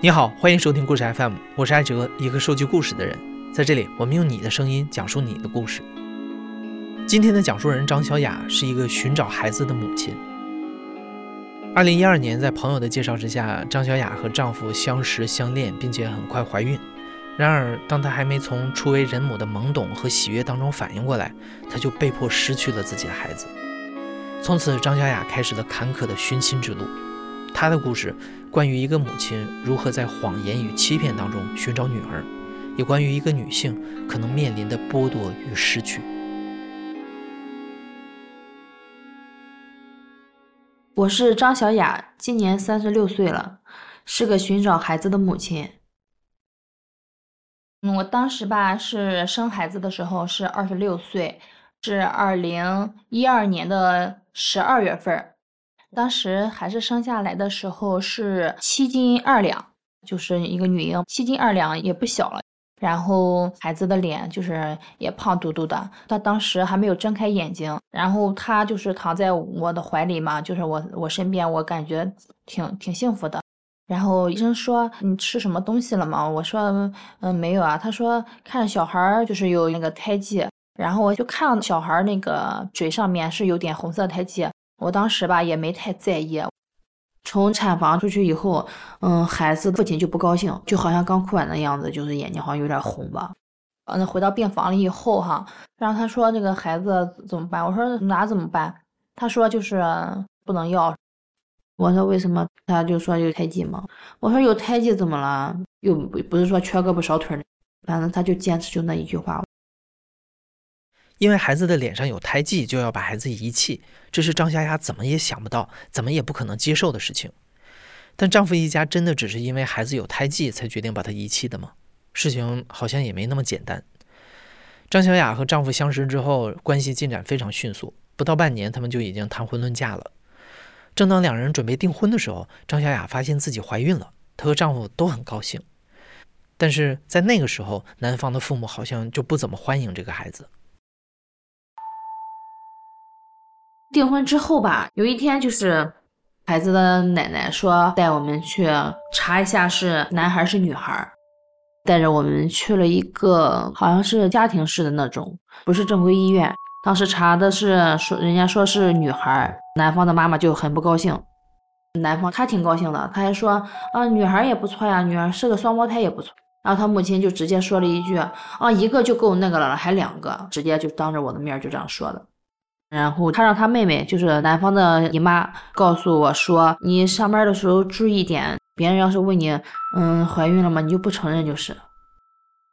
你好，欢迎收听故事 FM，我是艾哲，一个收集故事的人。在这里，我们用你的声音讲述你的故事。今天的讲述人张小雅是一个寻找孩子的母亲。二零一二年，在朋友的介绍之下，张小雅和丈夫相识相恋，并且很快怀孕。然而，当她还没从初为人母的懵懂和喜悦当中反应过来，她就被迫失去了自己的孩子。从此，张小雅开始了坎坷的寻亲之路。她的故事。关于一个母亲如何在谎言与欺骗当中寻找女儿，也关于一个女性可能面临的剥夺与失去。我是张小雅，今年三十六岁了，是个寻找孩子的母亲。嗯，我当时吧是生孩子的时候是二十六岁，是二零一二年的十二月份。当时孩子生下来的时候是七斤二两，就是一个女婴，七斤二两也不小了。然后孩子的脸就是也胖嘟嘟的，他当时还没有睁开眼睛，然后他就是躺在我的怀里嘛，就是我我身边，我感觉挺挺幸福的。然后医生说你吃什么东西了吗？我说嗯没有啊。他说看小孩就是有那个胎记，然后我就看小孩那个嘴上面是有点红色胎记。我当时吧也没太在意，从产房出去以后，嗯，孩子父亲就不高兴，就好像刚哭完的样子，就是眼睛好像有点红吧。嗯，回到病房了以后哈，然后他说这个孩子怎么办？我说哪怎么办？他说就是不能要。我说为什么？他就说有胎记嘛。我说有胎记怎么了？又不不是说缺胳膊少腿的，反正他就坚持就那一句话。因为孩子的脸上有胎记，就要把孩子遗弃，这是张小雅怎么也想不到，怎么也不可能接受的事情。但丈夫一家真的只是因为孩子有胎记才决定把他遗弃的吗？事情好像也没那么简单。张小雅和丈夫相识之后，关系进展非常迅速，不到半年，他们就已经谈婚论嫁了。正当两人准备订婚的时候，张小雅发现自己怀孕了，她和丈夫都很高兴。但是在那个时候，男方的父母好像就不怎么欢迎这个孩子。订婚之后吧，有一天就是孩子的奶奶说带我们去查一下是男孩是女孩，带着我们去了一个好像是家庭式的那种，不是正规医院。当时查的是说人家说是女孩，男方的妈妈就很不高兴。男方他挺高兴的，他还说啊女孩也不错呀，女儿是个双胞胎也不错。然后他母亲就直接说了一句啊一个就够那个了，还两个，直接就当着我的面就这样说的。然后他让他妹妹，就是男方的姨妈，告诉我说：“你上班的时候注意点，别人要是问你，嗯，怀孕了吗？你就不承认就是。”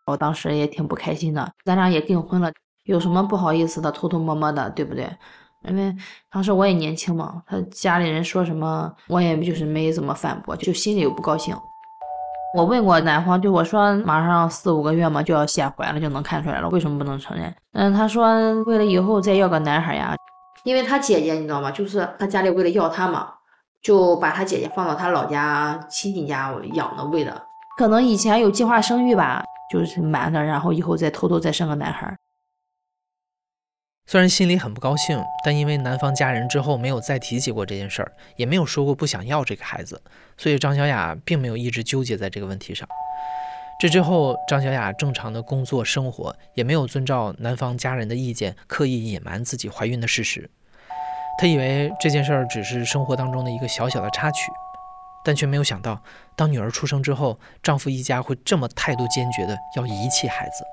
我当时也挺不开心的，咱俩也订婚了，有什么不好意思的，偷偷摸摸的，对不对？因为当时我也年轻嘛，他家里人说什么，我也就是没怎么反驳，就心里又不高兴。我问过男方，就我说马上四五个月嘛就要显怀了，就能看出来了，为什么不能承认？嗯，他说为了以后再要个男孩呀，因为他姐姐你知道吗？就是他家里为了要他嘛，就把他姐姐放到他老家亲戚家养的喂的，可能以前有计划生育吧，就是瞒着，然后以后再偷偷再生个男孩。虽然心里很不高兴，但因为男方家人之后没有再提起过这件事儿，也没有说过不想要这个孩子，所以张小雅并没有一直纠结在这个问题上。这之后，张小雅正常的工作生活，也没有遵照男方家人的意见，刻意隐瞒自己怀孕的事实。她以为这件事儿只是生活当中的一个小小的插曲，但却没有想到，当女儿出生之后，丈夫一家会这么态度坚决的要遗弃孩子。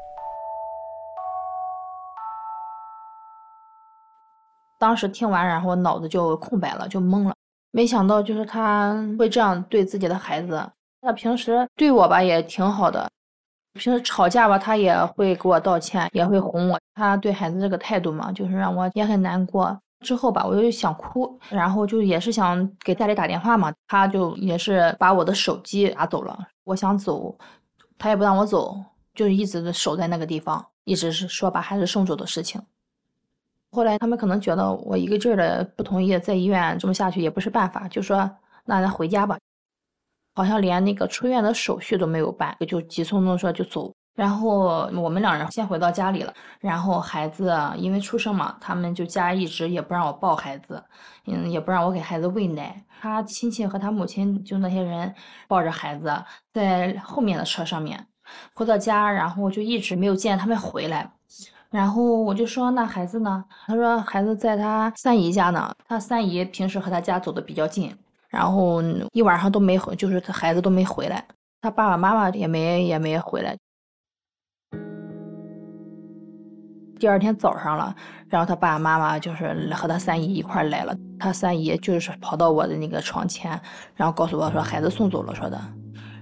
当时听完，然后脑子就空白了，就懵了。没想到就是他会这样对自己的孩子。那平时对我吧也挺好的，平时吵架吧他也会给我道歉，也会哄我。他对孩子这个态度嘛，就是让我也很难过。之后吧，我就想哭，然后就也是想给家里打电话嘛，他就也是把我的手机拿走了。我想走，他也不让我走，就一直守在那个地方，一直是说把孩子送走的事情。后来他们可能觉得我一个劲儿的不同意，在医院这么下去也不是办法，就说那咱回家吧。好像连那个出院的手续都没有办，就急匆匆说就走。然后我们两人先回到家里了。然后孩子因为出生嘛，他们就家一直也不让我抱孩子，嗯，也不让我给孩子喂奶。他亲戚和他母亲就那些人抱着孩子在后面的车上面回到家，然后就一直没有见他们回来。然后我就说那孩子呢？他说孩子在他三姨家呢。他三姨平时和他家走的比较近，然后一晚上都没回，就是他孩子都没回来，他爸爸妈妈也没也没回来。第二天早上了，然后他爸爸妈妈就是和他三姨一块来了。他三姨就是跑到我的那个床前，然后告诉我说孩子送走了，说的。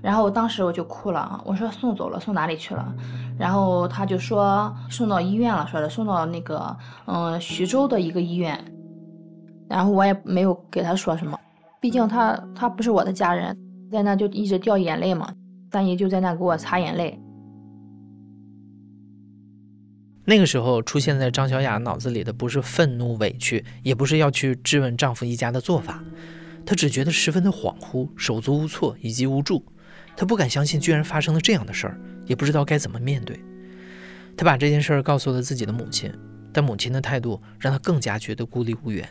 然后我当时我就哭了，我说送走了，送哪里去了？然后他就说送到医院了，说的送到那个嗯徐州的一个医院。然后我也没有给他说什么，毕竟他他不是我的家人，在那就一直掉眼泪嘛。三姨就在那给我擦眼泪。那个时候出现在张小雅脑子里的不是愤怒委屈，也不是要去质问丈夫一家的做法，她只觉得十分的恍惚、手足无措以及无助。她不敢相信居然发生了这样的事儿，也不知道该怎么面对。她把这件事儿告诉了自己的母亲，但母亲的态度让她更加觉得孤立无援。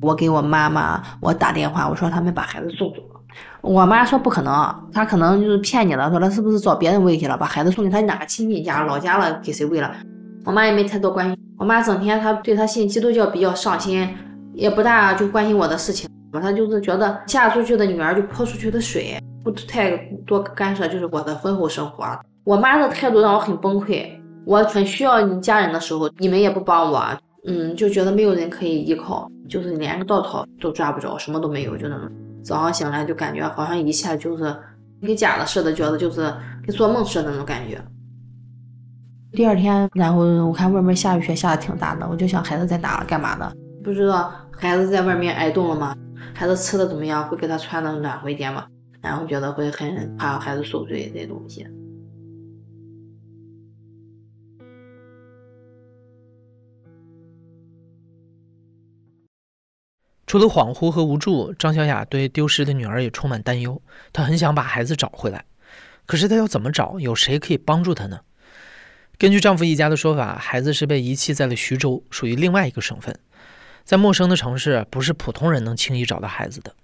我给我妈妈我打电话，我说他们把孩子送走了。我妈说不可能，她可能就是骗你了，说她是不是找别人喂去了，把孩子送给她哪个亲戚家、老家了，给谁喂了？我妈也没太多关心。我妈整天她对她信基督教比较上心，也不大就关心我的事情。她就是觉得嫁出去的女儿就泼出去的水，不太多干涉，就是我的婚后生活。我妈的态度让我很崩溃。我很需要你家人的时候，你们也不帮我，嗯，就觉得没有人可以依靠，就是连个稻草都抓不着，什么都没有，就那种。早上醒来就感觉好像一切就是跟假的似的，觉得就是跟做梦似的那种感觉。第二天，然后我看外面下雨，雪下的挺大的，我就想孩子在哪了，干嘛的？不知道孩子在外面挨冻了吗？孩子吃的怎么样？会给他穿的暖和一点吗？然后觉得会很怕孩子受罪这些东西。除了恍惚和无助，张小雅对丢失的女儿也充满担忧。她很想把孩子找回来，可是她要怎么找？有谁可以帮助她呢？根据丈夫一家的说法，孩子是被遗弃在了徐州，属于另外一个省份，在陌生的城市，不是普通人能轻易找到孩子的。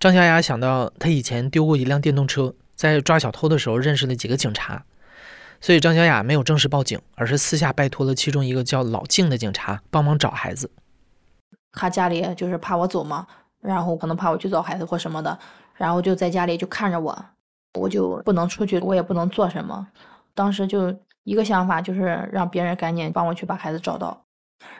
张小雅想到她以前丢过一辆电动车，在抓小偷的时候认识了几个警察，所以张小雅没有正式报警，而是私下拜托了其中一个叫老静的警察帮忙找孩子。他家里就是怕我走嘛，然后可能怕我去找孩子或什么的，然后就在家里就看着我，我就不能出去，我也不能做什么。当时就一个想法，就是让别人赶紧帮我去把孩子找到。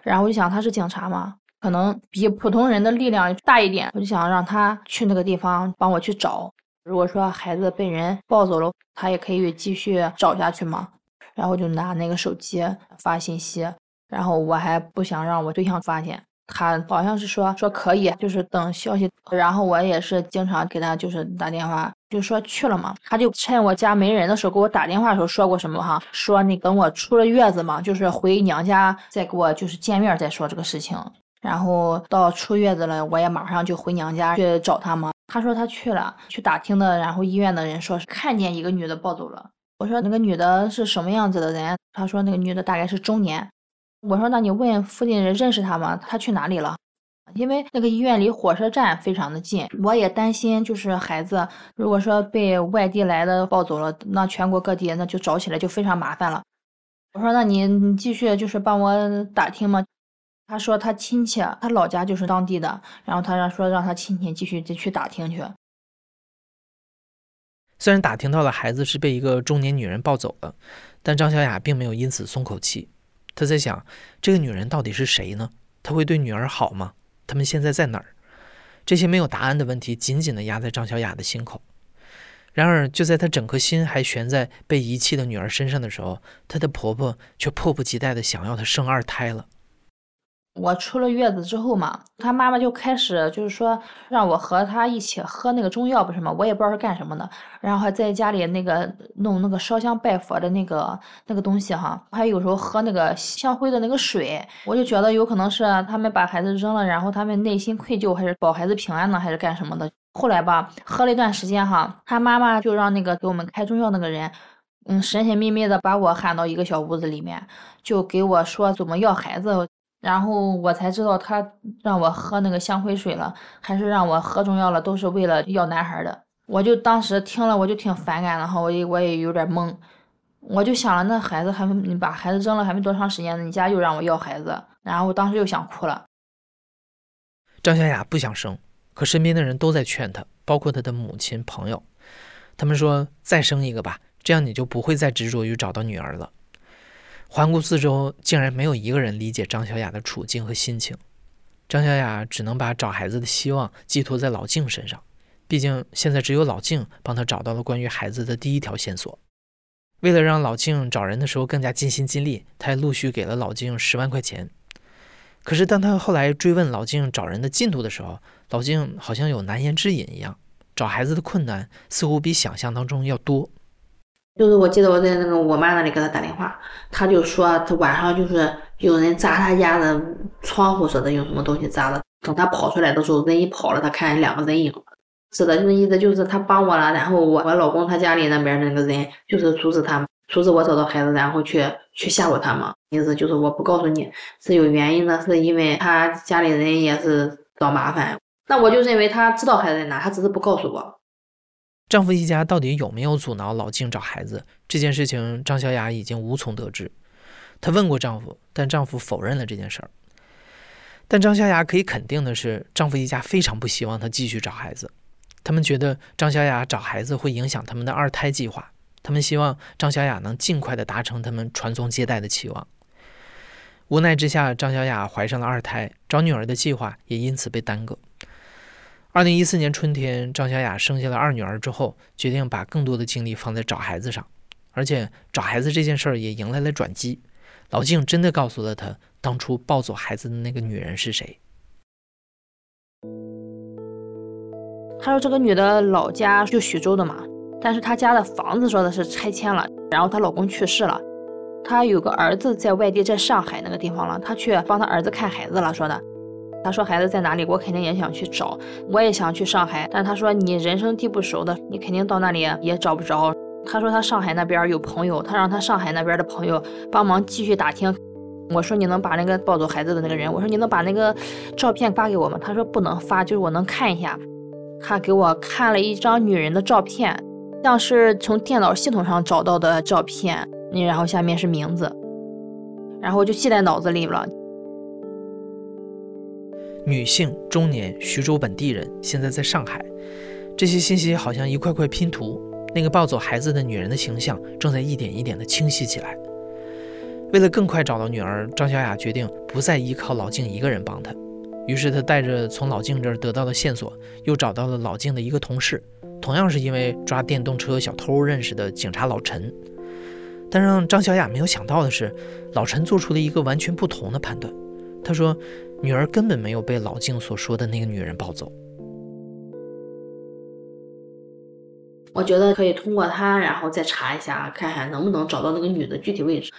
然后我就想他是警察嘛，可能比普通人的力量大一点，我就想让他去那个地方帮我去找。如果说孩子被人抱走了，他也可以继续找下去嘛。然后就拿那个手机发信息，然后我还不想让我对象发现。他好像是说说可以，就是等消息。然后我也是经常给他就是打电话，就说去了嘛。他就趁我家没人的时候给我打电话的时候说过什么哈？说你等我出了月子嘛，就是回娘家再给我就是见面再说这个事情。然后到出月子了，我也马上就回娘家去找他嘛。他说他去了，去打听的，然后医院的人说是看见一个女的抱走了。我说那个女的是什么样子的人？他说那个女的大概是中年。我说：“那你问附近人认识她吗？她去哪里了？因为那个医院离火车站非常的近，我也担心，就是孩子如果说被外地来的抱走了，那全国各地那就找起来就非常麻烦了。”我说：“那你继续就是帮我打听嘛。”他说：“他亲戚，他老家就是当地的，然后他让说让他亲戚继续再去打听去。”虽然打听到了孩子是被一个中年女人抱走了，但张小雅并没有因此松口气。他在想，这个女人到底是谁呢？她会对女儿好吗？他们现在在哪儿？这些没有答案的问题紧紧地压在张小雅的心口。然而，就在她整颗心还悬在被遗弃的女儿身上的时候，她的婆婆却迫不及待地想要她生二胎了。我出了月子之后嘛，他妈妈就开始就是说让我和他一起喝那个中药，不是吗？我也不知道是干什么的。然后还在家里那个弄那个烧香拜佛的那个那个东西哈，还有时候喝那个香灰的那个水。我就觉得有可能是他们把孩子扔了，然后他们内心愧疚，还是保孩子平安呢，还是干什么的？后来吧，喝了一段时间哈，他妈妈就让那个给我们开中药那个人，嗯，神神秘秘的把我喊到一个小屋子里面，就给我说怎么要孩子，然后我才知道他让我喝那个香灰水了，还是让我喝中药了，都是为了要男孩的。我就当时听了，我就挺反感的哈，我也我也有点懵，我就想了，那孩子还没你把孩子扔了还没多长时间呢，你家又让我要孩子，然后我当时又想哭了。张小雅不想生。可身边的人都在劝她，包括她的母亲、朋友。他们说：“再生一个吧，这样你就不会再执着于找到女儿了。”环顾四周，竟然没有一个人理解张小雅的处境和心情。张小雅只能把找孩子的希望寄托在老静身上，毕竟现在只有老静帮她找到了关于孩子的第一条线索。为了让老静找人的时候更加尽心尽力，他还陆续给了老静十万块钱。可是当他后来追问老静找人的进度的时候，老静好像有难言之隐一样，找孩子的困难似乎比想象当中要多。就是我记得我在那个我妈那里给他打电话，他就说他晚上就是有人砸他家的窗户似的，用什么东西砸的。等他跑出来的时候，人一跑了，他看见两个人影。是的，那意思就是他帮我了，然后我我老公他家里那边那个人就是阻止他，阻止我找到孩子，然后去去吓唬他嘛。意思就是我不告诉你是有原因的，是因为他家里人也是找麻烦。那我就认为他知道孩子在哪，他只是不告诉我。丈夫一家到底有没有阻挠老静找孩子这件事情，张小雅已经无从得知。她问过丈夫，但丈夫否认了这件事儿。但张小雅可以肯定的是，丈夫一家非常不希望她继续找孩子。他们觉得张小雅找孩子会影响他们的二胎计划，他们希望张小雅能尽快的达成他们传宗接代的期望。无奈之下，张小雅怀上了二胎，找女儿的计划也因此被耽搁。二零一四年春天，张小雅生下了二女儿之后，决定把更多的精力放在找孩子上，而且找孩子这件事儿也迎来了转机。老静真的告诉了她，当初抱走孩子的那个女人是谁。他说这个女的老家就徐州的嘛，但是她家的房子说的是拆迁了，然后她老公去世了，她有个儿子在外地，在上海那个地方了，她去帮她儿子看孩子了，说的。他说孩子在哪里，我肯定也想去找，我也想去上海。但他说你人生地不熟的，你肯定到那里也找不着。他说他上海那边有朋友，他让他上海那边的朋友帮忙继续打听。我说你能把那个抱走孩子的那个人，我说你能把那个照片发给我吗？他说不能发，就是我能看一下。他给我看了一张女人的照片，像是从电脑系统上找到的照片，然后下面是名字，然后我就记在脑子里了。女性，中年，徐州本地人，现在在上海。这些信息好像一块块拼图，那个抱走孩子的女人的形象正在一点一点的清晰起来。为了更快找到女儿，张小雅决定不再依靠老静一个人帮她。于是她带着从老静这儿得到的线索，又找到了老静的一个同事，同样是因为抓电动车小偷认识的警察老陈。但让张小雅没有想到的是，老陈做出了一个完全不同的判断。他说。女儿根本没有被老静所说的那个女人抱走。我觉得可以通过他，然后再查一下，看看能不能找到那个女的具体位置。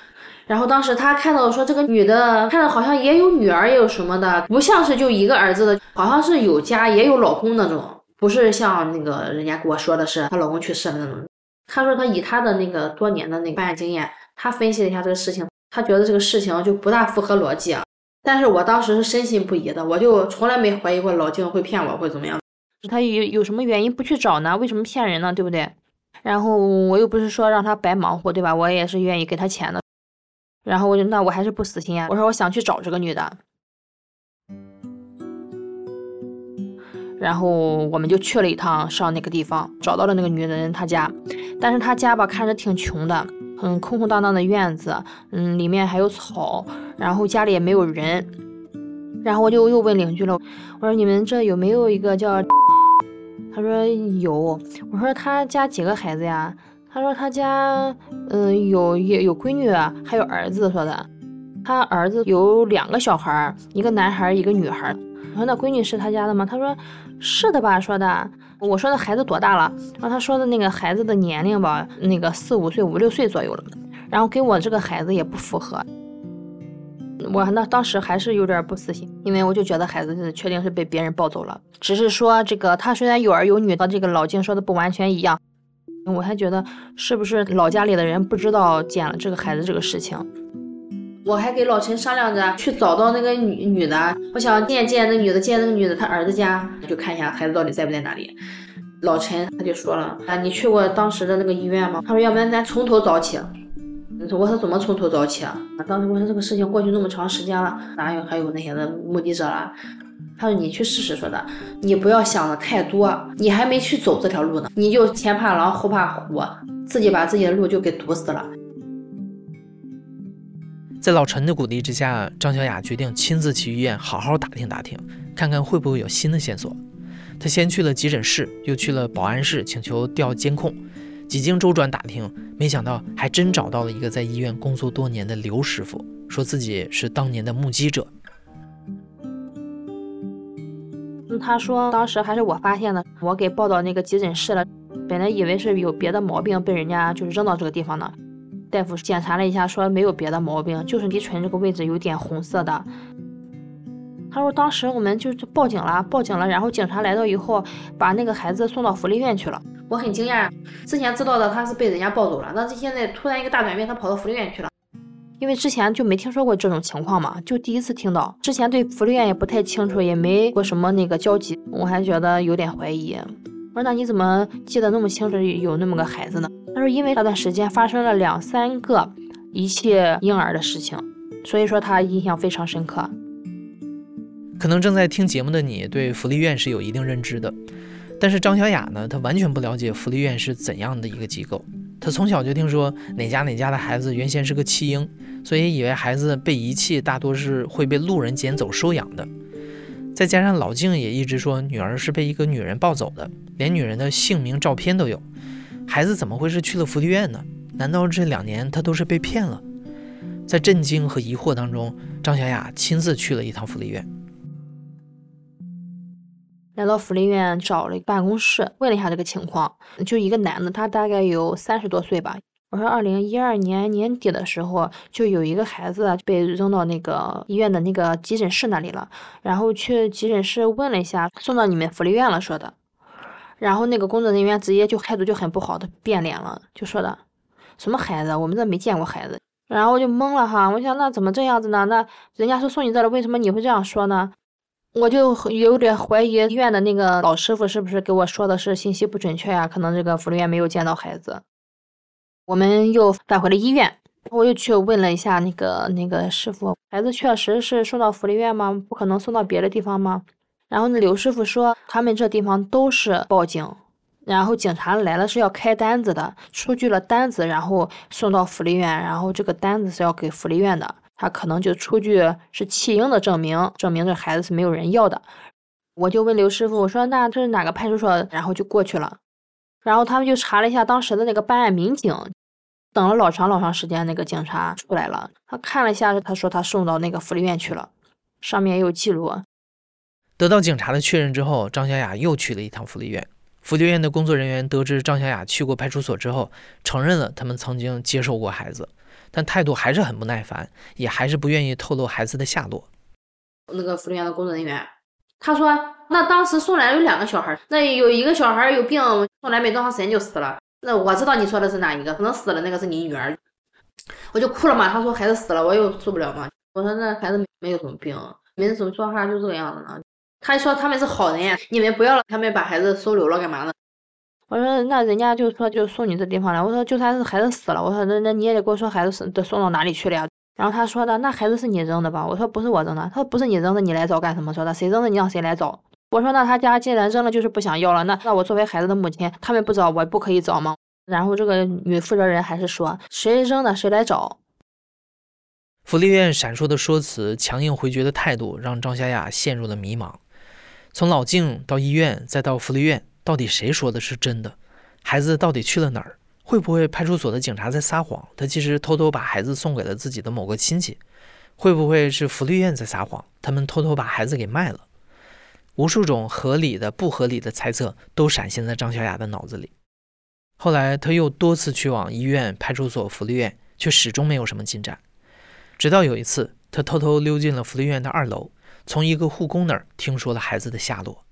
然后当时他看到说这个女的，看着好像也有女儿，也有什么的，不像是就一个儿子的，好像是有家也有老公那种，不是像那个人家跟我说的是她老公去世了那种。他说他以他的那个多年的那个办案经验，他分析了一下这个事情，他觉得这个事情就不大符合逻辑啊。但是我当时是深信不疑的，我就从来没怀疑过老静会骗我，会怎么样？他有有什么原因不去找呢？为什么骗人呢？对不对？然后我又不是说让他白忙活，对吧？我也是愿意给他钱的。然后我就那我还是不死心啊！我说我想去找这个女的。然后我们就去了一趟上那个地方，找到了那个女人她家，但是她家吧看着挺穷的。嗯，空空荡荡的院子，嗯，里面还有草，然后家里也没有人，然后我就又问邻居了，我说你们这有没有一个叫？他说有，我说他家几个孩子呀？他说他家，嗯，有也有闺女，还有儿子，说的，他儿子有两个小孩，一个男孩，一个女孩。我说那闺女是他家的吗？他说是的吧，说的。我说的孩子多大了？然后他说的那个孩子的年龄吧，那个四五岁、五六岁左右了。然后跟我这个孩子也不符合。我那当时还是有点不死心，因为我就觉得孩子确定是被别人抱走了。只是说这个他虽然有儿有女，和这个老静说的不完全一样，我还觉得是不是老家里的人不知道捡了这个孩子这个事情。我还给老陈商量着去找到那个女女的，我想见见那女的，见那个女的她儿子家，就看一下孩子到底在不在哪里。老陈他就说了啊，你去过当时的那个医院吗？他说要不然咱从头找起。我说怎么从头找起啊？当时我说这个事情过去那么长时间了，哪有还有那些的目击者了？他说你去试试说的，你不要想的太多，你还没去走这条路呢，你就前怕狼后怕虎，自己把自己的路就给堵死了。在老陈的鼓励之下，张小雅决定亲自去医院好好打听打听，看看会不会有新的线索。她先去了急诊室，又去了保安室，请求调监控。几经周转打听，没想到还真找到了一个在医院工作多年的刘师傅，说自己是当年的目击者。他说当时还是我发现的，我给抱到那个急诊室了。本来以为是有别的毛病，被人家就是扔到这个地方呢。大夫检查了一下，说没有别的毛病，就是鼻唇这个位置有点红色的。他说当时我们就报警了，报警了，然后警察来到以后，把那个孩子送到福利院去了。我很惊讶，之前知道的他是被人家抱走了，但是现在突然一个大转变，他跑到福利院去了。因为之前就没听说过这种情况嘛，就第一次听到。之前对福利院也不太清楚，也没过什么那个交集，我还觉得有点怀疑。我说那你怎么记得那么清楚有那么个孩子呢？他说因为那段时间发生了两三个遗弃婴儿的事情，所以说他印象非常深刻。可能正在听节目的你对福利院是有一定认知的，但是张小雅呢，她完全不了解福利院是怎样的一个机构。她从小就听说哪家哪家的孩子原先是个弃婴，所以以为孩子被遗弃大多是会被路人捡走收养的。再加上老静也一直说女儿是被一个女人抱走的，连女人的姓名、照片都有。孩子怎么会是去了福利院呢？难道这两年他都是被骗了？在震惊和疑惑当中，张小雅亲自去了一趟福利院。来到福利院找了办公室，问了一下这个情况，就一个男的，他大概有三十多岁吧。我说，二零一二年年底的时候，就有一个孩子被扔到那个医院的那个急诊室那里了，然后去急诊室问了一下，送到你们福利院了，说的。然后那个工作人员直接就态度就很不好的变脸了，就说的，什么孩子，我们这没见过孩子。然后我就懵了哈，我想那怎么这样子呢？那人家是送你这了，为什么你会这样说呢？我就有点怀疑医院的那个老师傅是不是给我说的是信息不准确呀？可能这个福利院没有见到孩子。我们又返回了医院，我又去问了一下那个那个师傅，孩子确实是送到福利院吗？不可能送到别的地方吗？然后那刘师傅说，他们这地方都是报警，然后警察来了是要开单子的，出具了单子，然后送到福利院，然后这个单子是要给福利院的。他可能就出具是弃婴的证明，证明这孩子是没有人要的。我就问刘师傅，我说那这是哪个派出所？然后就过去了，然后他们就查了一下当时的那个办案民警，等了老长老长时间，那个警察出来了，他看了一下，他说他送到那个福利院去了，上面也有记录。得到警察的确认之后，张小雅又去了一趟福利院。福利院的工作人员得知张小雅去过派出所之后，承认了他们曾经接受过孩子。但态度还是很不耐烦，也还是不愿意透露孩子的下落。那个福利院的工作人员，他说：“那当时送来有两个小孩，那有一个小孩有病，送来没多长时间就死了。那我知道你说的是哪一个，可能死了那个是你女儿。”我就哭了嘛。他说孩子死了，我又受不了嘛。我说那孩子没有什么病，没什么说话就这个样子呢。他说他们是好人，你们不要了，他们把孩子收留了干嘛呢？我说那人家就说就送你这地方来。我说就算是孩子死了，我说那那你也得给我说孩子是都送到哪里去了呀？然后他说的那孩子是你扔的吧？我说不是我扔的。他说不是你扔的，你来找干什么？说的谁扔的你让谁来找？我说那他家既然扔了就是不想要了，那那我作为孩子的母亲，他们不找我不可以找吗？然后这个女负责人还是说谁扔的谁来找。福利院闪烁的说辞，强硬回绝的态度，让张小雅陷入了迷茫。从老静到医院，再到福利院。到底谁说的是真的？孩子到底去了哪儿？会不会派出所的警察在撒谎？他其实偷偷把孩子送给了自己的某个亲戚？会不会是福利院在撒谎？他们偷偷把孩子给卖了？无数种合理的、不合理的猜测都闪现在张小雅的脑子里。后来，他又多次去往医院、派出所、福利院，却始终没有什么进展。直到有一次，他偷偷溜进了福利院的二楼，从一个护工那儿听说了孩子的下落。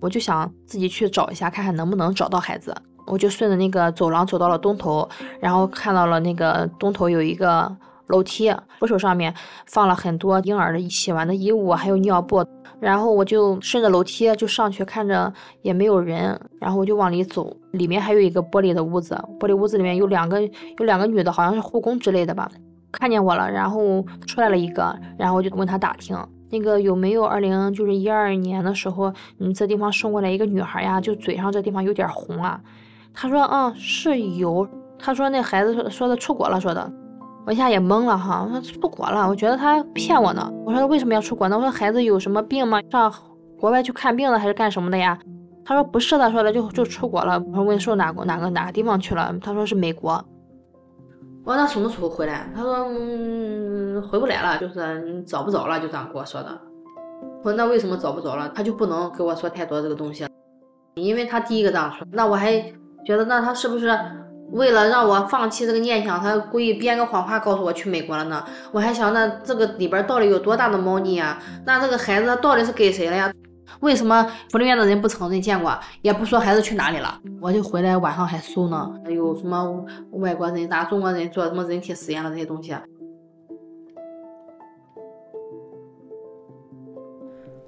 我就想自己去找一下，看看能不能找到孩子。我就顺着那个走廊走到了东头，然后看到了那个东头有一个楼梯，扶手上面放了很多婴儿的洗完的衣物，还有尿布。然后我就顺着楼梯就上去，看着也没有人，然后我就往里走。里面还有一个玻璃的屋子，玻璃屋子里面有两个有两个女的，好像是护工之类的吧，看见我了，然后出来了一个，然后我就问他打听。那个有没有二零就是一二年的时候，你这地方送过来一个女孩呀？就嘴上这地方有点红啊。他说，嗯，是有。他说那孩子说的出国了，说的。我一下也懵了哈，我说出国了，我觉得他骗我呢。我说他为什么要出国呢？我说孩子有什么病吗？上国外去看病了还是干什么的呀？他说不是的，说的就就出国了。我说问说哪个哪个哪个地方去了？他说是美国。我说那什么时候回来？他说嗯，回不来了，就是找不着了，就这样跟我说的。我说那为什么找不着了？他就不能给我说太多这个东西，因为他第一个这样说。那我还觉得那他是不是为了让我放弃这个念想，他故意编个谎话告诉我去美国了呢？我还想那这个里边到底有多大的猫腻啊？那这个孩子到底是给谁了呀？为什么福利院的人不承认见过，也不说孩子去哪里了？我就回来晚上还搜呢，有什么外国人、拿中国人做什么人体实验的这些东西。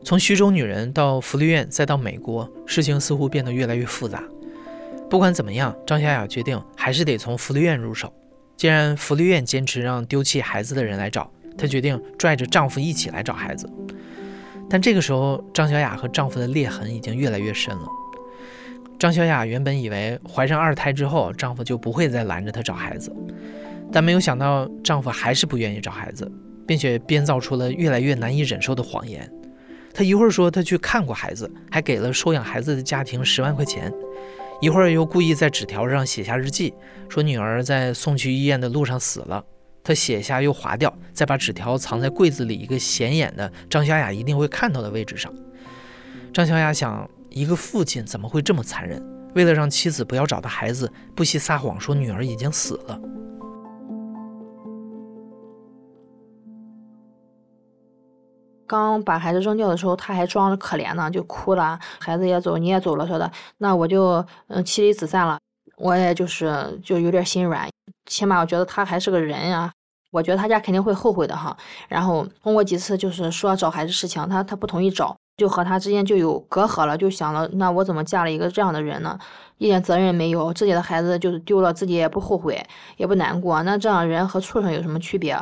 从徐州女人到福利院，再到美国，事情似乎变得越来越复杂。不管怎么样，张小雅决定还是得从福利院入手。既然福利院坚持让丢弃孩子的人来找，她决定拽着丈夫一起来找孩子。但这个时候，张小雅和丈夫的裂痕已经越来越深了。张小雅原本以为怀上二胎之后，丈夫就不会再拦着她找孩子，但没有想到丈夫还是不愿意找孩子，并且编造出了越来越难以忍受的谎言。他一会儿说他去看过孩子，还给了收养孩子的家庭十万块钱；一会儿又故意在纸条上写下日记，说女儿在送去医院的路上死了。他写下又划掉，再把纸条藏在柜子里一个显眼的张小雅一定会看到的位置上。张小雅想，一个父亲怎么会这么残忍？为了让妻子不要找到孩子，不惜撒谎说女儿已经死了。刚把孩子扔掉的时候，他还装着可怜呢，就哭了。孩子也走，你也走了，说的，那我就嗯妻离子散了。我也就是就有点心软，起码我觉得他还是个人呀。我觉得他家肯定会后悔的哈。然后通过几次就是说找孩子事情，他他不同意找，就和他之间就有隔阂了。就想了，那我怎么嫁了一个这样的人呢？一点责任没有，自己的孩子就是丢了，自己也不后悔，也不难过。那这样人和畜生有什么区别？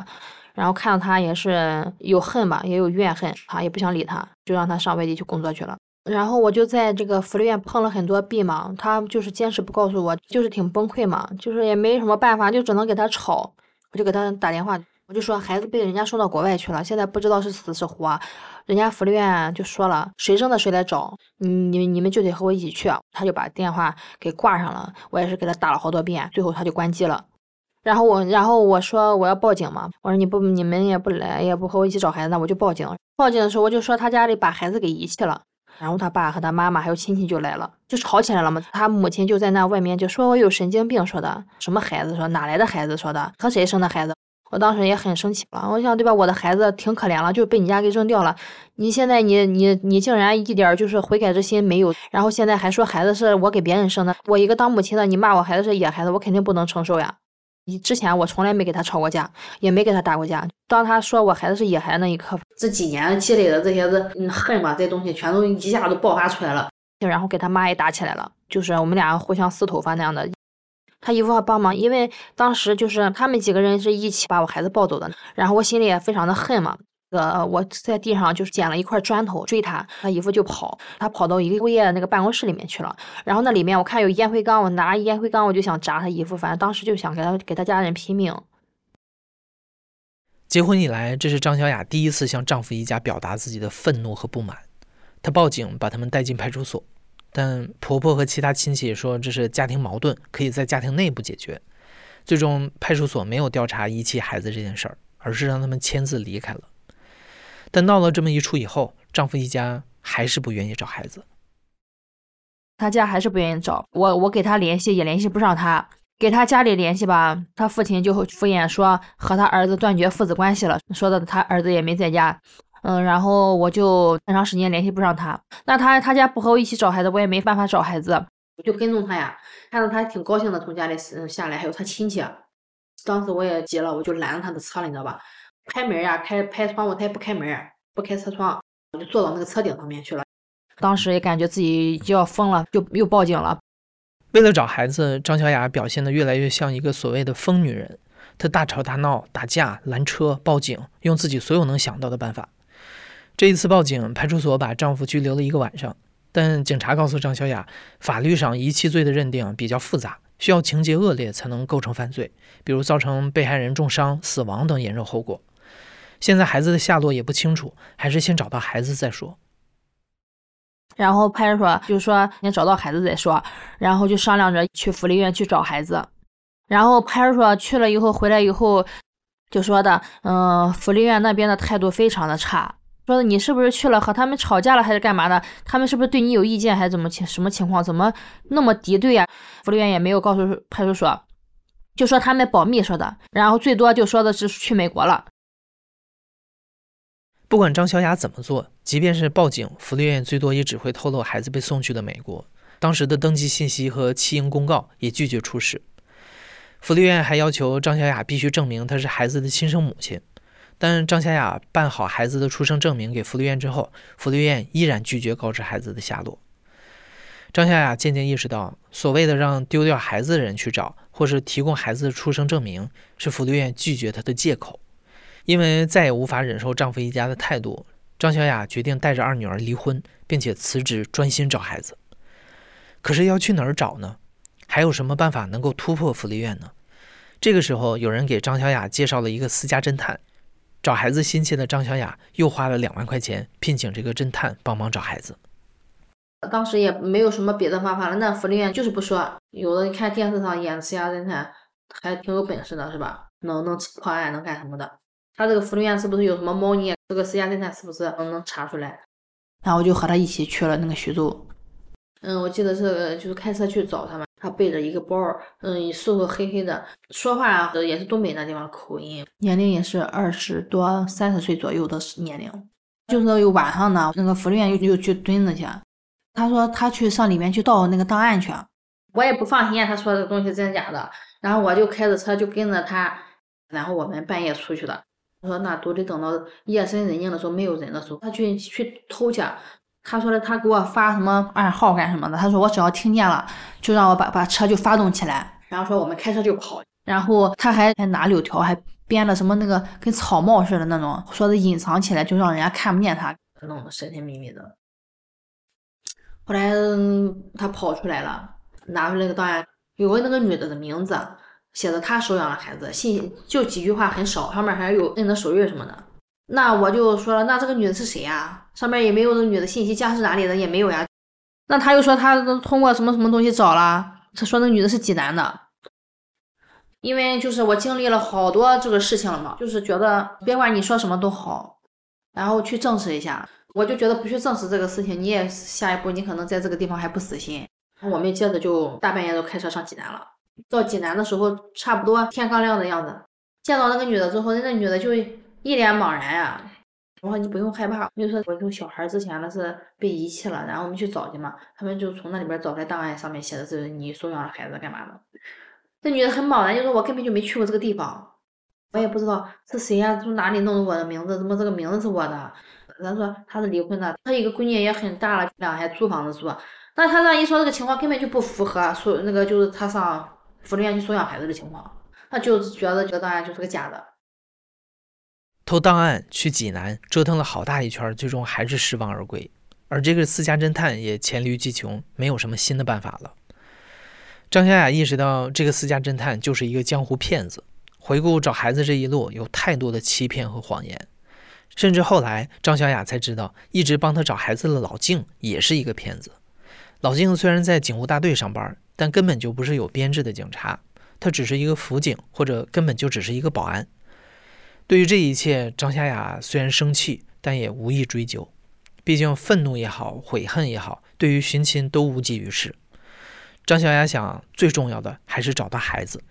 然后看到他也是有恨吧，也有怨恨，他也不想理他，就让他上外地去工作去了。然后我就在这个福利院碰了很多壁嘛，他就是坚持不告诉我，就是挺崩溃嘛，就是也没什么办法，就只能给他吵。就给他打电话，我就说孩子被人家送到国外去了，现在不知道是死是活。人家福利院就说了，谁扔的谁来找，你你你们就得和我一起去。他就把电话给挂上了，我也是给他打了好多遍，最后他就关机了。然后我然后我说我要报警嘛，我说你不你们也不来也不和我一起找孩子，那我就报警。报警的时候我就说他家里把孩子给遗弃了。然后他爸和他妈妈还有亲戚就来了，就吵起来了嘛。他母亲就在那外面就说我有神经病，说的什么孩子，说哪来的孩子，说的和谁生的孩子。我当时也很生气了，我想对吧，我的孩子挺可怜了，就被你家给扔掉了。你现在你你你竟然一点就是悔改之心没有，然后现在还说孩子是我给别人生的，我一个当母亲的，你骂我孩子是野孩子，我肯定不能承受呀。之前我从来没给他吵过架，也没给他打过架。当他说我孩子是野孩子那一刻，这几年积累的这些子恨吧，这东西全都一下都爆发出来了。然后给他妈也打起来了，就是我们俩互相撕头发那样的。他姨夫帮忙，因为当时就是他们几个人是一起把我孩子抱走的，然后我心里也非常的恨嘛。呃，我在地上就是捡了一块砖头追他，他姨夫就跑，他跑到一个物业的那个办公室里面去了。然后那里面我看有烟灰缸，我拿烟灰缸我就想砸他姨夫，反正当时就想给他给他家人拼命。结婚以来，这是张小雅第一次向丈夫一家表达自己的愤怒和不满。她报警把他们带进派出所，但婆婆和其他亲戚说这是家庭矛盾，可以在家庭内部解决。最终派出所没有调查遗弃孩子这件事儿，而是让他们签字离开了。但闹了这么一出以后，丈夫一家还是不愿意找孩子。他家还是不愿意找我，我给他联系也联系不上他。给他家里联系吧，他父亲就敷衍说和他儿子断绝父子关系了，说的他儿子也没在家。嗯，然后我就很长时间联系不上他。那他他家不和我一起找孩子，我也没办法找孩子，我就跟踪他呀。看到他挺高兴的从家里下来，还有他亲戚。当时我也急了，我就拦着他的车了，你知道吧？开门呀，开拍窗户，他也不开门，不开车窗，我就坐到那个车顶上面去了。当时也感觉自己就要疯了，就又报警了。为了找孩子，张小雅表现得越来越像一个所谓的疯女人。她大吵大闹、打架、拦车、报警，用自己所有能想到的办法。这一次报警，派出所把丈夫拘留了一个晚上。但警察告诉张小雅，法律上遗弃罪的认定比较复杂，需要情节恶劣才能构成犯罪，比如造成被害人重伤、死亡等严重后果。现在孩子的下落也不清楚，还是先找到孩子再说。然后派出所就说先找到孩子再说，然后就商量着去福利院去找孩子。然后派出所去了以后回来以后就说的，嗯，福利院那边的态度非常的差，说的你是不是去了和他们吵架了还是干嘛的？他们是不是对你有意见还是怎么情什么情况？怎么那么敌对呀？福利院也没有告诉派出所，就说他们保密说的，然后最多就说的是去美国了。不管张小雅怎么做，即便是报警，福利院最多也只会透露孩子被送去的美国，当时的登记信息和弃婴公告也拒绝出示。福利院还要求张小雅必须证明她是孩子的亲生母亲，但张小雅办好孩子的出生证明给福利院之后，福利院依然拒绝告知孩子的下落。张小雅渐渐意识到，所谓的让丢掉孩子的人去找，或是提供孩子的出生证明，是福利院拒绝她的借口。因为再也无法忍受丈夫一家的态度，张小雅决定带着二女儿离婚，并且辞职专心找孩子。可是要去哪儿找呢？还有什么办法能够突破福利院呢？这个时候，有人给张小雅介绍了一个私家侦探。找孩子心切的张小雅又花了两万块钱聘请这个侦探帮忙找孩子。当时也没有什么别的方法了，那福利院就是不说。有的你看电视上演私家侦探，还挺有本事的，是吧？能能破案，能干什么的？他这个福利院是不是有什么猫腻？这个私家侦探是不是能能查出来？然后我就和他一起去了那个徐州。嗯，我记得是就是开车去找他嘛，他背着一个包，嗯，瘦瘦黑黑的，说话也是东北那地方口音，年龄也是二十多三十岁左右的年龄。就是有晚上呢，那个福利院又又去蹲着去。他说他去上里面去盗那个档案去，我也不放心他说这个东西真假的，然后我就开着车就跟着他，然后我们半夜出去的。说那都得等到夜深人静的时候，没有人的时候，他去去偷去。他说的，他给我发什么暗号干什么的？他说我只要听见了，就让我把把车就发动起来，然后说我们开车就跑。然后他还还拿柳条，还编了什么那个跟草帽似的那种，说的隐藏起来，就让人家看不见他，弄得神神秘秘的。后来他跑出来了，拿出那个档案，有个那个女的的名字。写的他收养的孩子，信就几句话很少，上面还有摁的手印什么的。那我就说了，那这个女的是谁呀？上面也没有这女的信息，家是哪里的也没有呀。那他又说他通过什么什么东西找了，他说那女的是济南的。因为就是我经历了好多这个事情了嘛，就是觉得别管你说什么都好，然后去证实一下。我就觉得不去证实这个事情，你也下一步你可能在这个地方还不死心。我们接着就大半夜都开车上济南了。到济南的时候，差不多天刚亮的样子。见到那个女的之后，那女的就一脸茫然呀。我说你不用害怕，我就说我这小孩之前的是被遗弃了，然后我们去找去嘛。他们就从那里边找来档案，上面写的是你收养的孩子干嘛的。那女的很茫然，就说我根本就没去过这个地方，我也不知道是谁呀，从哪里弄的我的名字，怎么这个名字是我的？然后说他是离婚的，他一个闺女也很大了，俩还租房子住。那他这样一说，这个情况根本就不符合说那个就是他上。福利院去收养孩子的情况，他就觉得这个档案就是个假的。偷档案去济南折腾了好大一圈，最终还是失望而归。而这个私家侦探也黔驴技穷，没有什么新的办法了。张小雅意识到，这个私家侦探就是一个江湖骗子。回顾找孩子这一路，有太多的欺骗和谎言。甚至后来，张小雅才知道，一直帮他找孩子的老静也是一个骗子。老静虽然在警务大队上班。但根本就不是有编制的警察，他只是一个辅警，或者根本就只是一个保安。对于这一切，张小雅虽然生气，但也无意追究。毕竟愤怒也好，悔恨也好，对于寻亲都无济于事。张小雅想，最重要的还是找到孩子。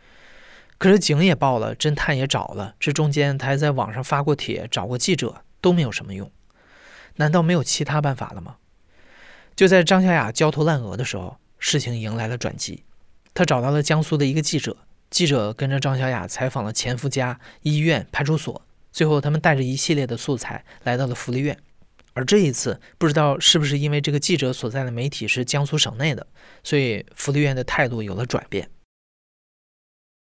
可是警也报了，侦探也找了，这中间他还在网上发过帖，找过记者，都没有什么用。难道没有其他办法了吗？就在张小雅焦头烂额的时候，事情迎来了转机。他找到了江苏的一个记者，记者跟着张小雅采访了前夫家、医院、派出所，最后他们带着一系列的素材来到了福利院。而这一次，不知道是不是因为这个记者所在的媒体是江苏省内的，所以福利院的态度有了转变。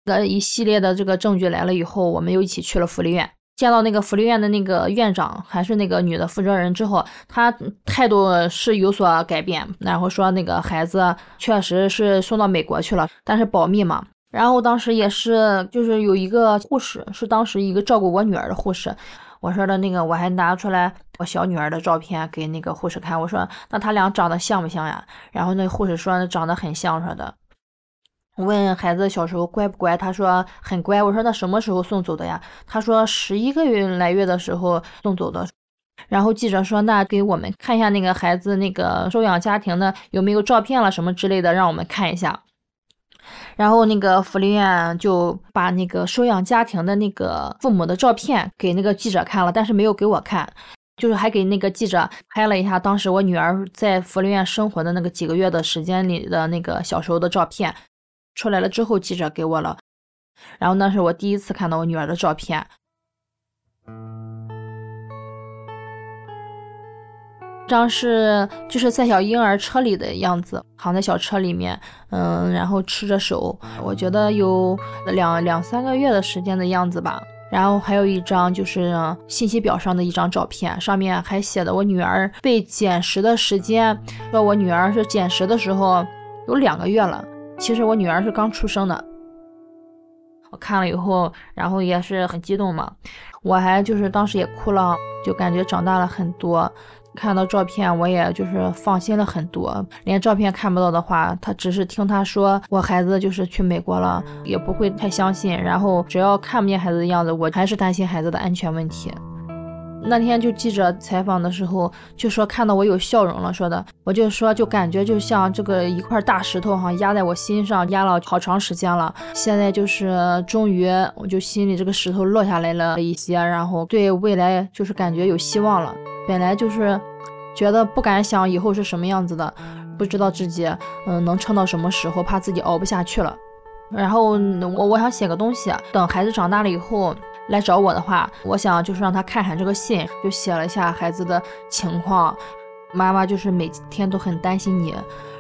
那一系列的这个证据来了以后，我们又一起去了福利院，见到那个福利院的那个院长，还是那个女的负责人之后，她态度是有所改变，然后说那个孩子确实是送到美国去了，但是保密嘛。然后当时也是，就是有一个护士，是当时一个照顾我女儿的护士。我说的那个，我还拿出来我小女儿的照片给那个护士看。我说，那他俩长得像不像呀？然后那护士说长得很像，说的。问孩子小时候乖不乖？他说很乖。我说那什么时候送走的呀？他说十一个月来月的时候送走的。然后记者说，那给我们看一下那个孩子那个收养家庭的有没有照片了什么之类的，让我们看一下。然后那个福利院就把那个收养家庭的那个父母的照片给那个记者看了，但是没有给我看，就是还给那个记者拍了一下当时我女儿在福利院生活的那个几个月的时间里的那个小时候的照片。出来了之后，记者给我了，然后那是我第一次看到我女儿的照片。张是就是在小婴儿车里的样子，躺在小车里面，嗯，然后吃着手，我觉得有两两三个月的时间的样子吧。然后还有一张就是信息表上的一张照片，上面还写的我女儿被捡拾的时间，说我女儿是捡拾的时候有两个月了。其实我女儿是刚出生的。我看了以后，然后也是很激动嘛，我还就是当时也哭了，就感觉长大了很多。看到照片，我也就是放心了很多。连照片看不到的话，他只是听他说我孩子就是去美国了，也不会太相信。然后只要看不见孩子的样子，我还是担心孩子的安全问题。那天就记者采访的时候就说看到我有笑容了，说的我就说就感觉就像这个一块大石头哈压在我心上压了好长时间了，现在就是终于我就心里这个石头落下来了一些，然后对未来就是感觉有希望了。本来就是觉得不敢想以后是什么样子的，不知道自己嗯能撑到什么时候，怕自己熬不下去了。然后我我想写个东西，等孩子长大了以后。来找我的话，我想就是让他看看这个信，就写了一下孩子的情况。妈妈就是每天都很担心你，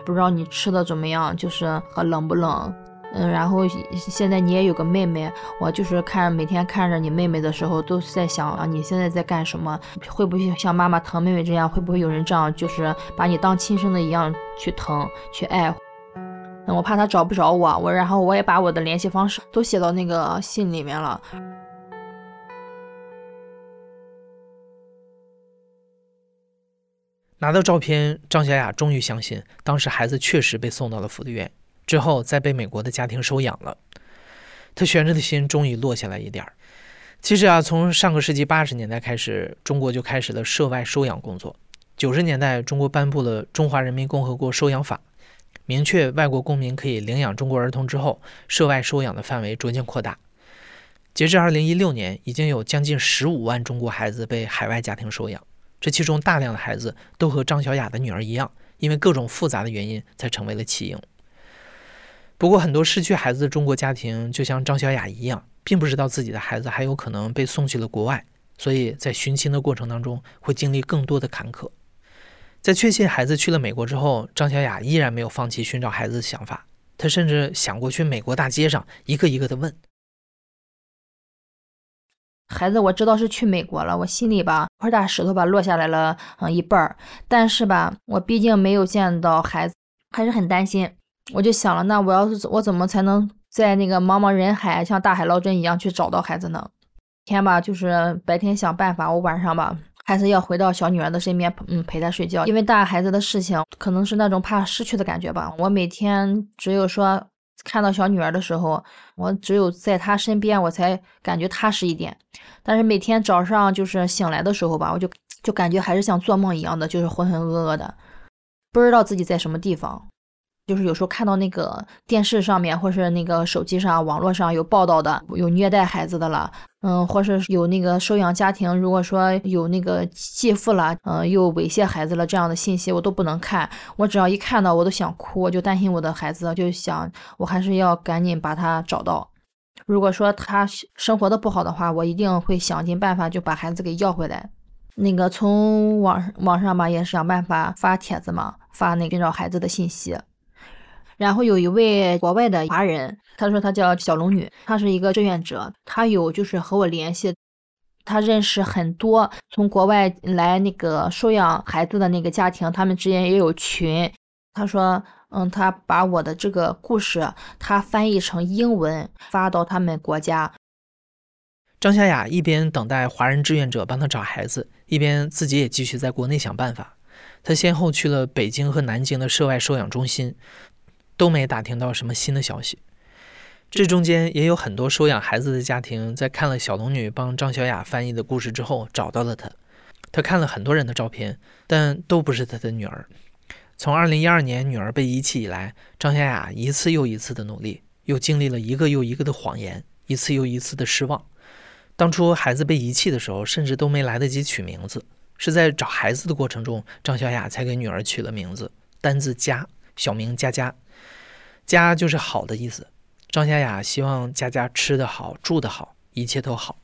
不知道你吃的怎么样，就是和冷不冷。嗯，然后现在你也有个妹妹，我就是看每天看着你妹妹的时候，都在想啊，你现在在干什么？会不会像妈妈疼妹妹这样？会不会有人这样，就是把你当亲生的一样去疼去爱？我怕他找不着我，我然后我也把我的联系方式都写到那个信里面了。拿到照片，张小雅终于相信，当时孩子确实被送到了福利院，之后再被美国的家庭收养了。她悬着的心终于落下来一点儿。其实啊，从上个世纪八十年代开始，中国就开始了涉外收养工作。九十年代，中国颁布了《中华人民共和国收养法》，明确外国公民可以领养中国儿童之后，涉外收养的范围逐渐扩大。截至二零一六年，已经有将近十五万中国孩子被海外家庭收养。这其中大量的孩子都和张小雅的女儿一样，因为各种复杂的原因才成为了弃婴。不过，很多失去孩子的中国家庭就像张小雅一样，并不知道自己的孩子还有可能被送去了国外，所以在寻亲的过程当中会经历更多的坎坷。在确信孩子去了美国之后，张小雅依然没有放弃寻找孩子的想法，她甚至想过去美国大街上一个一个的问。孩子，我知道是去美国了，我心里吧块大石头吧落下来了，嗯一半儿。但是吧，我毕竟没有见到孩子，还是很担心。我就想了，那我要是我怎么才能在那个茫茫人海像大海捞针一样去找到孩子呢？天吧，就是白天想办法，我晚上吧还是要回到小女儿的身边，嗯陪她睡觉。因为大孩子的事情，可能是那种怕失去的感觉吧。我每天只有说。看到小女儿的时候，我只有在她身边，我才感觉踏实一点。但是每天早上就是醒来的时候吧，我就就感觉还是像做梦一样的，就是浑浑噩噩的，不知道自己在什么地方。就是有时候看到那个电视上面，或是那个手机上、网络上有报道的，有虐待孩子的了，嗯，或是有那个收养家庭，如果说有那个继父了，嗯，又猥亵孩子了这样的信息，我都不能看。我只要一看到，我都想哭，我就担心我的孩子，就想我还是要赶紧把他找到。如果说他生活的不好的话，我一定会想尽办法就把孩子给要回来。那个从网网上吧，也是想办法发帖子嘛，发那个寻找孩子的信息。然后有一位国外的华人，他说他叫小龙女，她是一个志愿者，他有就是和我联系，他认识很多从国外来那个收养孩子的那个家庭，他们之间也有群。他说，嗯，他把我的这个故事他翻译成英文发到他们国家。张小雅一边等待华人志愿者帮她找孩子，一边自己也继续在国内想办法。她先后去了北京和南京的涉外收养中心。都没打听到什么新的消息，这中间也有很多收养孩子的家庭在看了小龙女帮张小雅翻译的故事之后找到了她。她看了很多人的照片，但都不是她的女儿。从2012年女儿被遗弃以来，张小雅一次又一次的努力，又经历了一个又一个的谎言，一次又一次的失望。当初孩子被遗弃的时候，甚至都没来得及取名字，是在找孩子的过程中，张小雅才给女儿取了名字，单字佳，小名佳佳。家就是好的意思。张小雅希望佳佳吃得好，住得好，一切都好。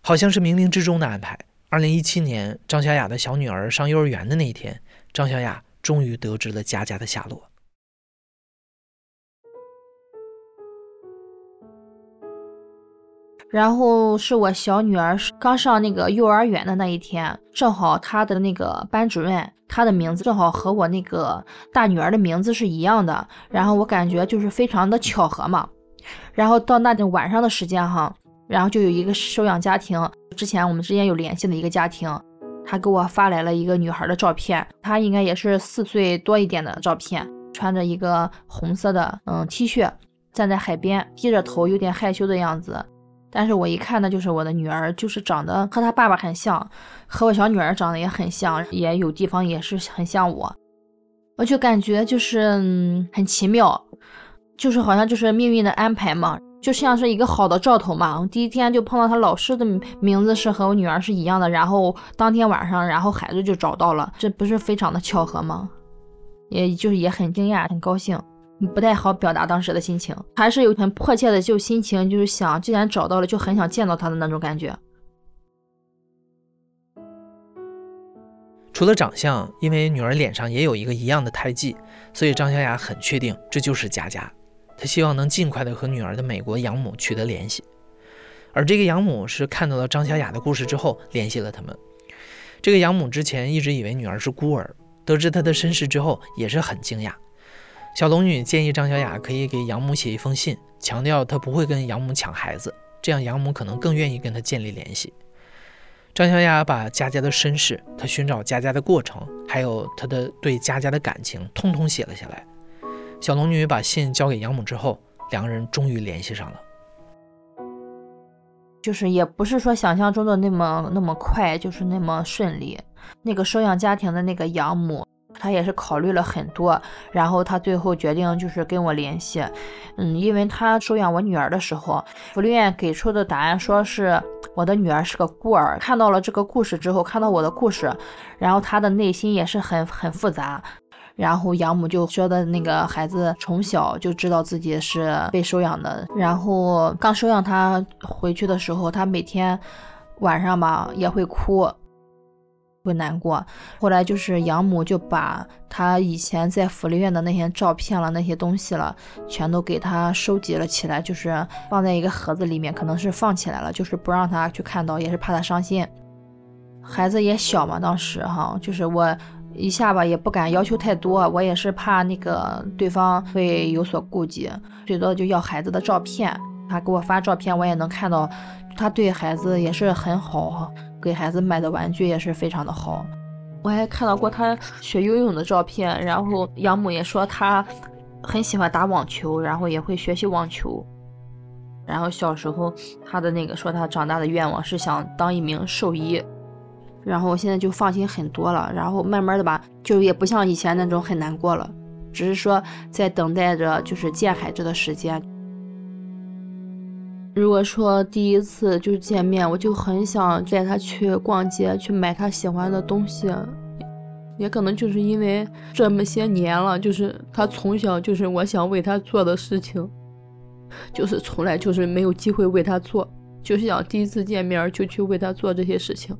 好像是冥冥之中的安排。二零一七年，张小雅的小女儿上幼儿园的那一天，张小雅终于得知了佳佳的下落。然后是我小女儿刚上那个幼儿园的那一天，正好她的那个班主任，她的名字正好和我那个大女儿的名字是一样的。然后我感觉就是非常的巧合嘛。然后到那天晚上的时间哈，然后就有一个收养家庭，之前我们之间有联系的一个家庭，他给我发来了一个女孩的照片，她应该也是四岁多一点的照片，穿着一个红色的嗯 T 恤，站在海边，低着头，有点害羞的样子。但是我一看，那就是我的女儿，就是长得和她爸爸很像，和我小女儿长得也很像，也有地方也是很像我，我就感觉就是很奇妙，就是好像就是命运的安排嘛，就像是一个好的兆头嘛。第一天就碰到他老师的名字是和我女儿是一样的，然后当天晚上，然后孩子就找到了，这不是非常的巧合吗？也就是也很惊讶，很高兴。不太好表达当时的心情，还是有很迫切的就心情，就是想，既然找到了，就很想见到他的那种感觉。除了长相，因为女儿脸上也有一个一样的胎记，所以张小雅很确定这就是佳佳。她希望能尽快的和女儿的美国养母取得联系，而这个养母是看到了张小雅的故事之后联系了他们。这个养母之前一直以为女儿是孤儿，得知她的身世之后也是很惊讶。小龙女建议张小雅可以给养母写一封信，强调她不会跟养母抢孩子，这样养母可能更愿意跟她建立联系。张小雅把佳佳的身世、她寻找佳佳的过程，还有她的对佳佳的感情，通通写了下来。小龙女把信交给养母之后，两个人终于联系上了。就是也不是说想象中的那么那么快，就是那么顺利。那个收养家庭的那个养母。他也是考虑了很多，然后他最后决定就是跟我联系，嗯，因为他收养我女儿的时候，福利院给出的答案说是我的女儿是个孤儿。看到了这个故事之后，看到我的故事，然后他的内心也是很很复杂。然后养母就说的那个孩子从小就知道自己是被收养的，然后刚收养他回去的时候，他每天晚上吧也会哭。会难过，后来就是养母就把他以前在福利院的那些照片了、那些东西了，全都给他收集了起来，就是放在一个盒子里面，可能是放起来了，就是不让他去看到，也是怕他伤心。孩子也小嘛，当时哈，就是我一下吧也不敢要求太多，我也是怕那个对方会有所顾忌，最多就要孩子的照片，他给我发照片，我也能看到，他对孩子也是很好。给孩子买的玩具也是非常的好，我还看到过他学游泳的照片，然后养母也说他很喜欢打网球，然后也会学习网球，然后小时候他的那个说他长大的愿望是想当一名兽医，然后现在就放心很多了，然后慢慢的吧，就也不像以前那种很难过了。只是说在等待着就是见孩子的时间。如果说第一次就是见面，我就很想带他去逛街，去买他喜欢的东西。也可能就是因为这么些年了，就是他从小就是我想为他做的事情，就是从来就是没有机会为他做，就是想第一次见面就去为他做这些事情。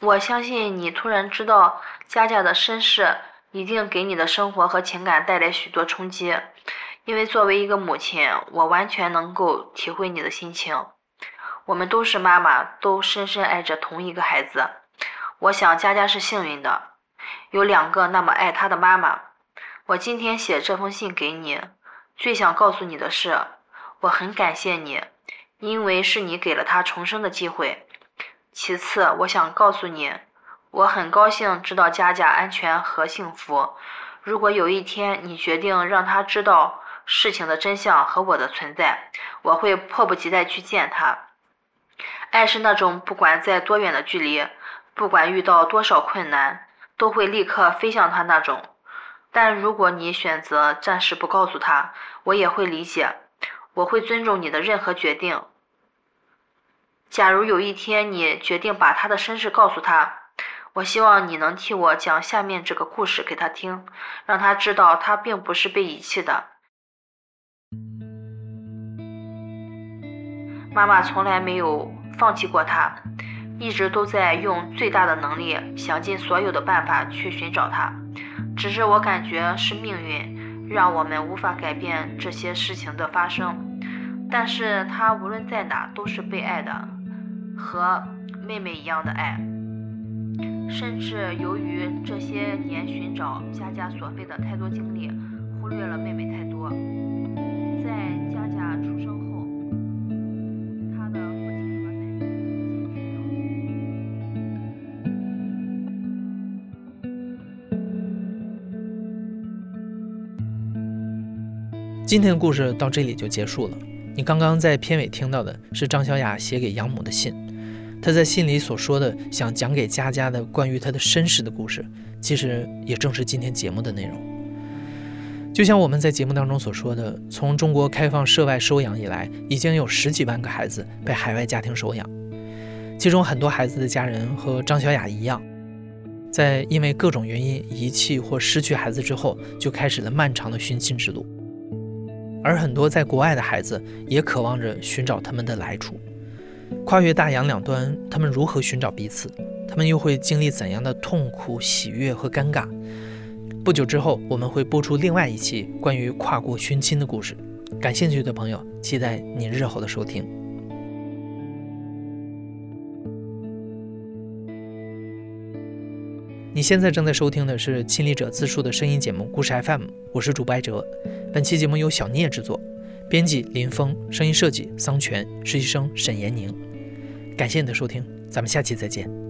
我相信你突然知道佳佳的身世，一定给你的生活和情感带来许多冲击。因为作为一个母亲，我完全能够体会你的心情。我们都是妈妈，都深深爱着同一个孩子。我想佳佳是幸运的，有两个那么爱她的妈妈。我今天写这封信给你，最想告诉你的是，我很感谢你，因为是你给了她重生的机会。其次，我想告诉你，我很高兴知道佳佳安全和幸福。如果有一天你决定让他知道，事情的真相和我的存在，我会迫不及待去见他。爱是那种不管在多远的距离，不管遇到多少困难，都会立刻飞向他那种。但如果你选择暂时不告诉他，我也会理解，我会尊重你的任何决定。假如有一天你决定把他的身世告诉他，我希望你能替我讲下面这个故事给他听，让他知道他并不是被遗弃的。妈妈从来没有放弃过他，一直都在用最大的能力，想尽所有的办法去寻找他。只是我感觉是命运，让我们无法改变这些事情的发生。但是他无论在哪都是被爱的，和妹妹一样的爱。甚至由于这些年寻找佳佳所费的太多精力，忽略了妹妹太多。在佳佳出生后今天的故事到这里就结束了。你刚刚在片尾听到的是张小雅写给养母的信，他在信里所说的想讲给佳佳的关于他的身世的故事，其实也正是今天节目的内容。就像我们在节目当中所说的，从中国开放涉外收养以来，已经有十几万个孩子被海外家庭收养，其中很多孩子的家人和张小雅一样，在因为各种原因遗弃或失去孩子之后，就开始了漫长的寻亲之路。而很多在国外的孩子也渴望着寻找他们的来处，跨越大洋两端，他们如何寻找彼此？他们又会经历怎样的痛苦、喜悦和尴尬？不久之后，我们会播出另外一期关于跨国寻亲的故事，感兴趣的朋友期待你日后的收听。你现在正在收听的是亲历者自述的声音节目《故事 FM》，我是主播艾哲。本期节目由小聂制作，编辑林峰，声音设计桑泉，实习生沈延宁。感谢你的收听，咱们下期再见。